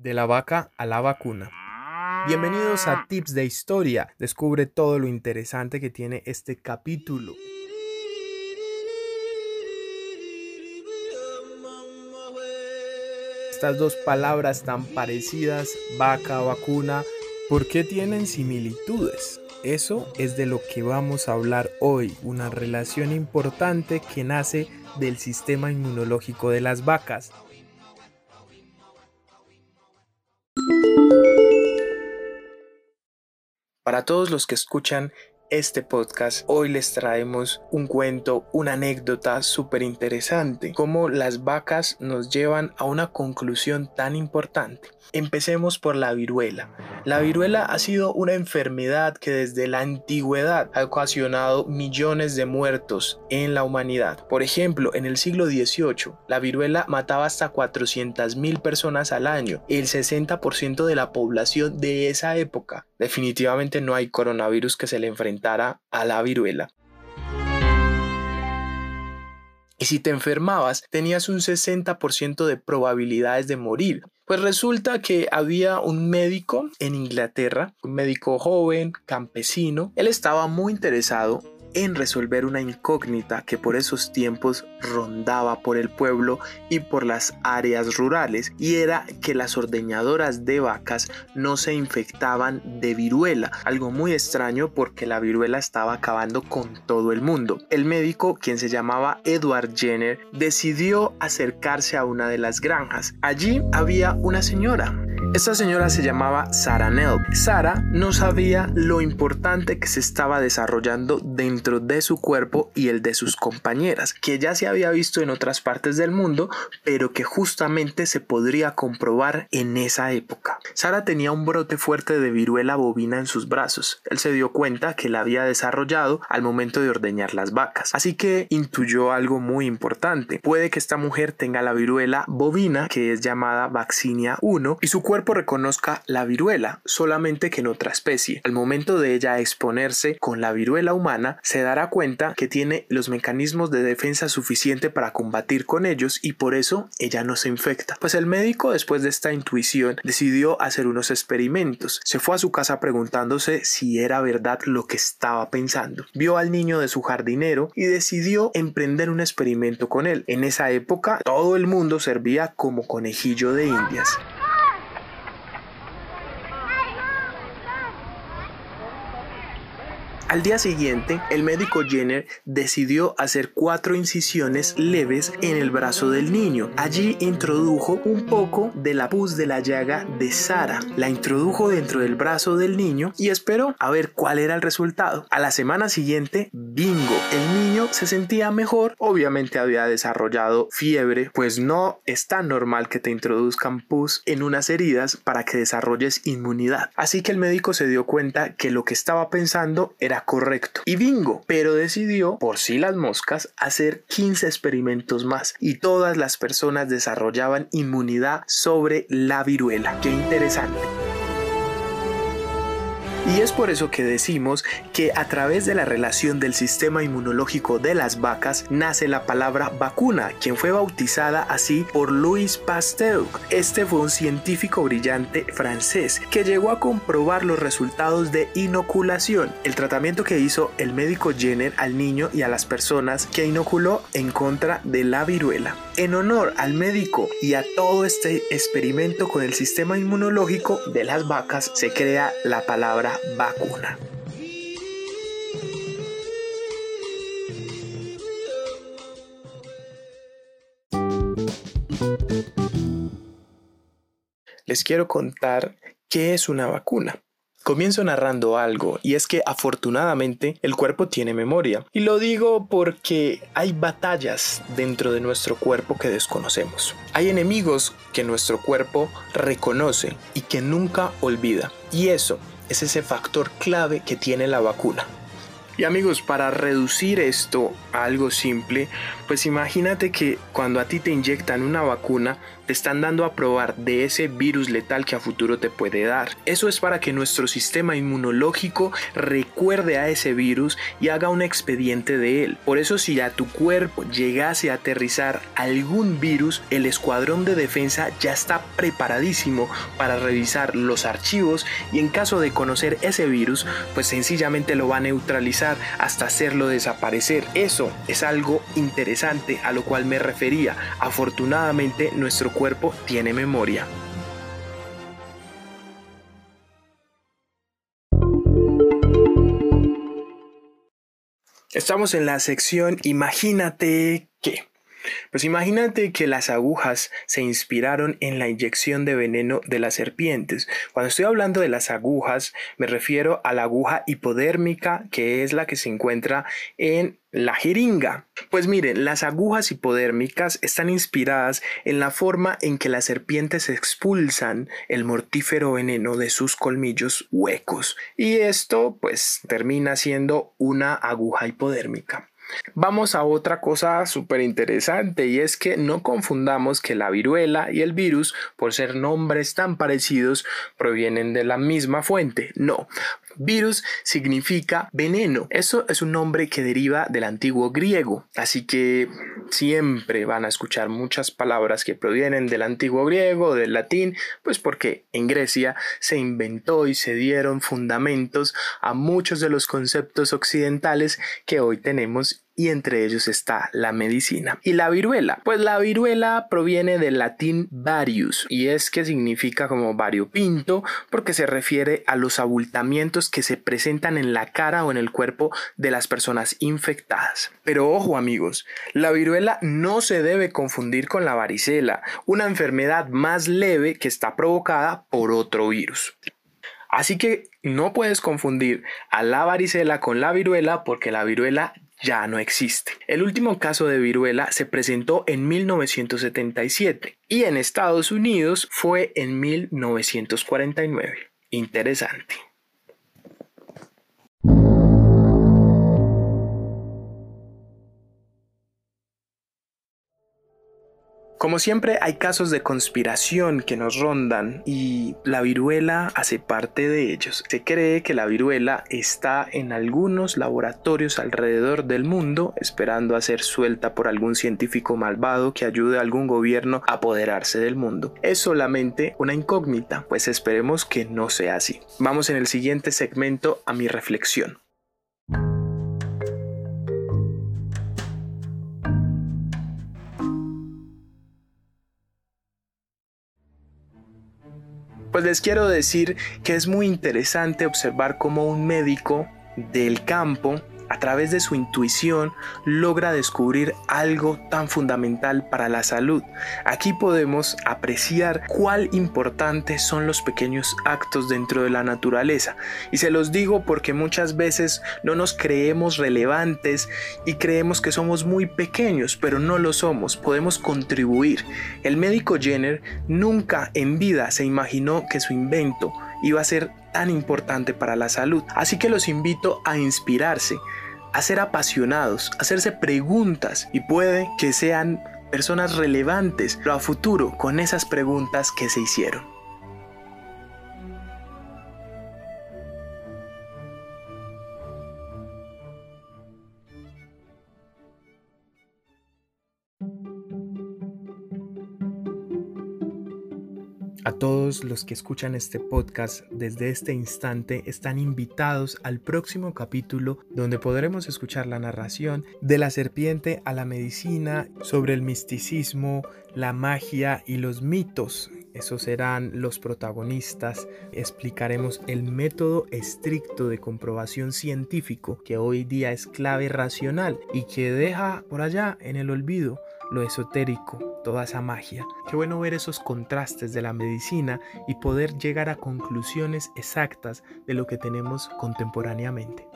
De la vaca a la vacuna. Bienvenidos a Tips de Historia. Descubre todo lo interesante que tiene este capítulo. Estas dos palabras tan parecidas, vaca, vacuna, ¿por qué tienen similitudes? Eso es de lo que vamos a hablar hoy, una relación importante que nace del sistema inmunológico de las vacas. Para todos los que escuchan este podcast, hoy les traemos un cuento, una anécdota súper interesante, cómo las vacas nos llevan a una conclusión tan importante. Empecemos por la viruela. La viruela ha sido una enfermedad que desde la antigüedad ha ocasionado millones de muertos en la humanidad. Por ejemplo, en el siglo XVIII, la viruela mataba hasta 400.000 personas al año, el 60% de la población de esa época. Definitivamente no hay coronavirus que se le a la viruela. Y si te enfermabas, tenías un 60% de probabilidades de morir. Pues resulta que había un médico en Inglaterra, un médico joven, campesino. Él estaba muy interesado en resolver una incógnita que por esos tiempos rondaba por el pueblo y por las áreas rurales y era que las ordeñadoras de vacas no se infectaban de viruela, algo muy extraño porque la viruela estaba acabando con todo el mundo. El médico, quien se llamaba Edward Jenner, decidió acercarse a una de las granjas. Allí había una señora, esta señora se llamaba Sarah Nell. Sara no sabía lo importante que se estaba desarrollando dentro de su cuerpo y el de sus compañeras, que ya se había visto en otras partes del mundo, pero que justamente se podría comprobar en esa época. Sara tenía un brote fuerte de viruela bovina en sus brazos. Él se dio cuenta que la había desarrollado al momento de ordeñar las vacas, así que intuyó algo muy importante. Puede que esta mujer tenga la viruela bovina, que es llamada vaccinia 1, y su cuerpo cuerpo reconozca la viruela, solamente que en otra especie. Al momento de ella exponerse con la viruela humana, se dará cuenta que tiene los mecanismos de defensa suficiente para combatir con ellos y por eso ella no se infecta. Pues el médico, después de esta intuición, decidió hacer unos experimentos. Se fue a su casa preguntándose si era verdad lo que estaba pensando. Vio al niño de su jardinero y decidió emprender un experimento con él. En esa época, todo el mundo servía como conejillo de indias. Al día siguiente, el médico Jenner decidió hacer cuatro incisiones leves en el brazo del niño. Allí introdujo un poco de la pus de la llaga de Sara. La introdujo dentro del brazo del niño y esperó a ver cuál era el resultado. A la semana siguiente, bingo, el niño se sentía mejor. Obviamente había desarrollado fiebre, pues no es tan normal que te introduzcan pus en unas heridas para que desarrolles inmunidad. Así que el médico se dio cuenta que lo que estaba pensando era correcto. Y bingo, pero decidió, por si las moscas, hacer 15 experimentos más y todas las personas desarrollaban inmunidad sobre la viruela. Qué interesante. Y es por eso que decimos que a través de la relación del sistema inmunológico de las vacas nace la palabra vacuna, quien fue bautizada así por Louis Pasteur. Este fue un científico brillante francés que llegó a comprobar los resultados de inoculación, el tratamiento que hizo el médico Jenner al niño y a las personas que inoculó en contra de la viruela. En honor al médico y a todo este experimento con el sistema inmunológico de las vacas se crea la palabra vacuna. Les quiero contar qué es una vacuna. Comienzo narrando algo y es que afortunadamente el cuerpo tiene memoria. Y lo digo porque hay batallas dentro de nuestro cuerpo que desconocemos. Hay enemigos que nuestro cuerpo reconoce y que nunca olvida. Y eso es ese factor clave que tiene la vacuna. Y amigos, para reducir esto a algo simple, Pues imagínate que cuando a ti te inyectan una vacuna, te están dando a probar de ese virus letal que a futuro te puede dar. Eso es para que nuestro sistema inmunológico recuerde a ese virus y haga un expediente de él. Por eso si a tu cuerpo llegase a aterrizar algún virus, el escuadrón de defensa ya está preparadísimo para revisar los archivos y en caso de conocer ese virus, pues sencillamente lo va a neutralizar hasta hacerlo desaparecer. Eso es algo interesante a lo cual me refería. Afortunadamente nuestro cuerpo tiene memoria. Estamos en la sección Imagínate que. Pues imagínate que las agujas se inspiraron en la inyección de veneno de las serpientes. Cuando estoy hablando de las agujas, me refiero a la aguja hipodérmica, que es la que se encuentra en la jeringa. Pues miren, las agujas hipodérmicas están inspiradas en la forma en que las serpientes expulsan el mortífero veneno de sus colmillos huecos. Y esto pues termina siendo una aguja hipodérmica. Vamos a otra cosa súper interesante y es que no confundamos que la viruela y el virus, por ser nombres tan parecidos, provienen de la misma fuente. No, Virus significa veneno. Eso es un nombre que deriva del antiguo griego. Así que siempre van a escuchar muchas palabras que provienen del antiguo griego, del latín, pues porque en Grecia se inventó y se dieron fundamentos a muchos de los conceptos occidentales que hoy tenemos y entre ellos está la medicina. ¿Y la viruela? Pues la viruela proviene del latín varius y es que significa como variopinto porque se refiere a los abultamientos que se presentan en la cara o en el cuerpo de las personas infectadas. Pero ojo amigos, la viruela no se debe confundir con la varicela, una enfermedad más leve que está provocada por otro virus. Así que no puedes confundir a la varicela con la viruela porque la viruela ya no existe. El último caso de viruela se presentó en 1977 y en Estados Unidos fue en 1949. Interesante. Como siempre hay casos de conspiración que nos rondan y la viruela hace parte de ellos. Se cree que la viruela está en algunos laboratorios alrededor del mundo esperando a ser suelta por algún científico malvado que ayude a algún gobierno a apoderarse del mundo. Es solamente una incógnita, pues esperemos que no sea así. Vamos en el siguiente segmento a mi reflexión. Pues les quiero decir que es muy interesante observar cómo un médico del campo a través de su intuición logra descubrir algo tan fundamental para la salud. Aquí podemos apreciar cuál importantes son los pequeños actos dentro de la naturaleza. Y se los digo porque muchas veces no nos creemos relevantes y creemos que somos muy pequeños, pero no lo somos. Podemos contribuir. El médico Jenner nunca en vida se imaginó que su invento iba a ser tan importante para la salud. Así que los invito a inspirarse, a ser apasionados, a hacerse preguntas y puede que sean personas relevantes a futuro con esas preguntas que se hicieron. A todos los que escuchan este podcast desde este instante están invitados al próximo capítulo donde podremos escuchar la narración de la serpiente a la medicina sobre el misticismo, la magia y los mitos. Esos serán los protagonistas. Explicaremos el método estricto de comprobación científico que hoy día es clave racional y que deja por allá en el olvido lo esotérico, toda esa magia. Qué bueno ver esos contrastes de la medicina y poder llegar a conclusiones exactas de lo que tenemos contemporáneamente.